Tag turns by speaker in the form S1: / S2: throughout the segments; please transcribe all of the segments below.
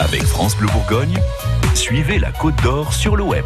S1: Avec France Bleu Bourgogne, suivez la Côte d'Or sur le web.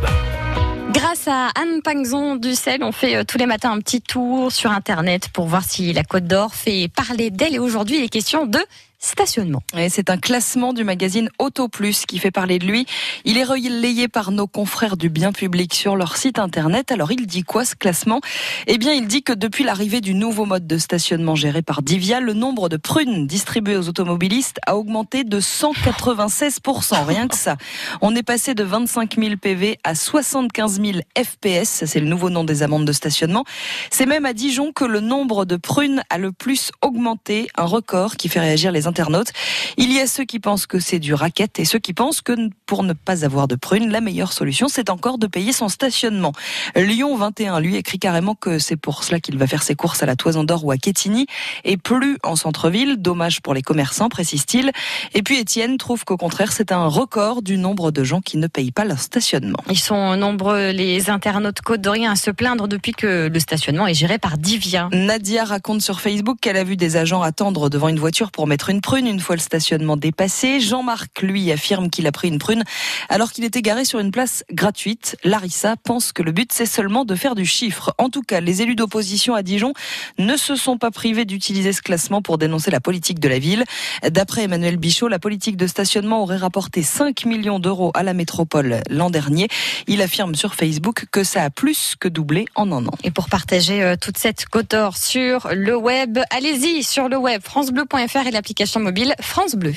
S2: Grâce à Anne Pangzon du Sel, on fait euh, tous les matins un petit tour sur Internet pour voir si la Côte d'Or fait parler d'elle. Et aujourd'hui, il est question de stationnement.
S3: C'est un classement du magazine Auto Plus qui fait parler de lui. Il est relayé par nos confrères du bien public sur leur site internet. Alors il dit quoi ce classement? Eh bien il dit que depuis l'arrivée du nouveau mode de stationnement géré par Divia, le nombre de prunes distribuées aux automobilistes a augmenté de 196%, rien que ça. On est passé de 25 000 PV à 75 000 FPS, c'est le nouveau nom des amendes de stationnement. C'est même à Dijon que le nombre de prunes a le plus augmenté, un record qui fait réagir les internautes. Il y a ceux qui pensent que c'est du racket et ceux qui pensent que pour ne pas avoir de prunes, la meilleure solution, c'est encore de payer son stationnement. Lyon 21, lui, écrit carrément que c'est pour cela qu'il va faire ses courses à la Toison d'Or ou à Quetigny et plus en centre-ville. Dommage pour les commerçants, précise-t-il. Et puis Étienne trouve qu'au contraire, c'est un record du nombre de gens qui ne payent pas leur stationnement.
S2: Ils sont nombreux, les internautes côte d'Orient, à se plaindre depuis que le stationnement est géré par Divia.
S3: Nadia raconte sur Facebook qu'elle a vu des agents attendre devant une voiture pour mettre une prune une fois le stationnement dépassé. Jean-Marc, lui, affirme qu'il a pris une prune alors qu'il était garé sur une place gratuite. Larissa pense que le but, c'est seulement de faire du chiffre. En tout cas, les élus d'opposition à Dijon ne se sont pas privés d'utiliser ce classement pour dénoncer la politique de la ville. D'après Emmanuel Bichot, la politique de stationnement aurait rapporté 5 millions d'euros à la métropole l'an dernier. Il affirme sur Facebook que ça a plus que doublé en un an.
S2: Et pour partager euh, toute cette coteur sur le web, allez-y sur le web francebleu.fr et l'application mobile France Bleu.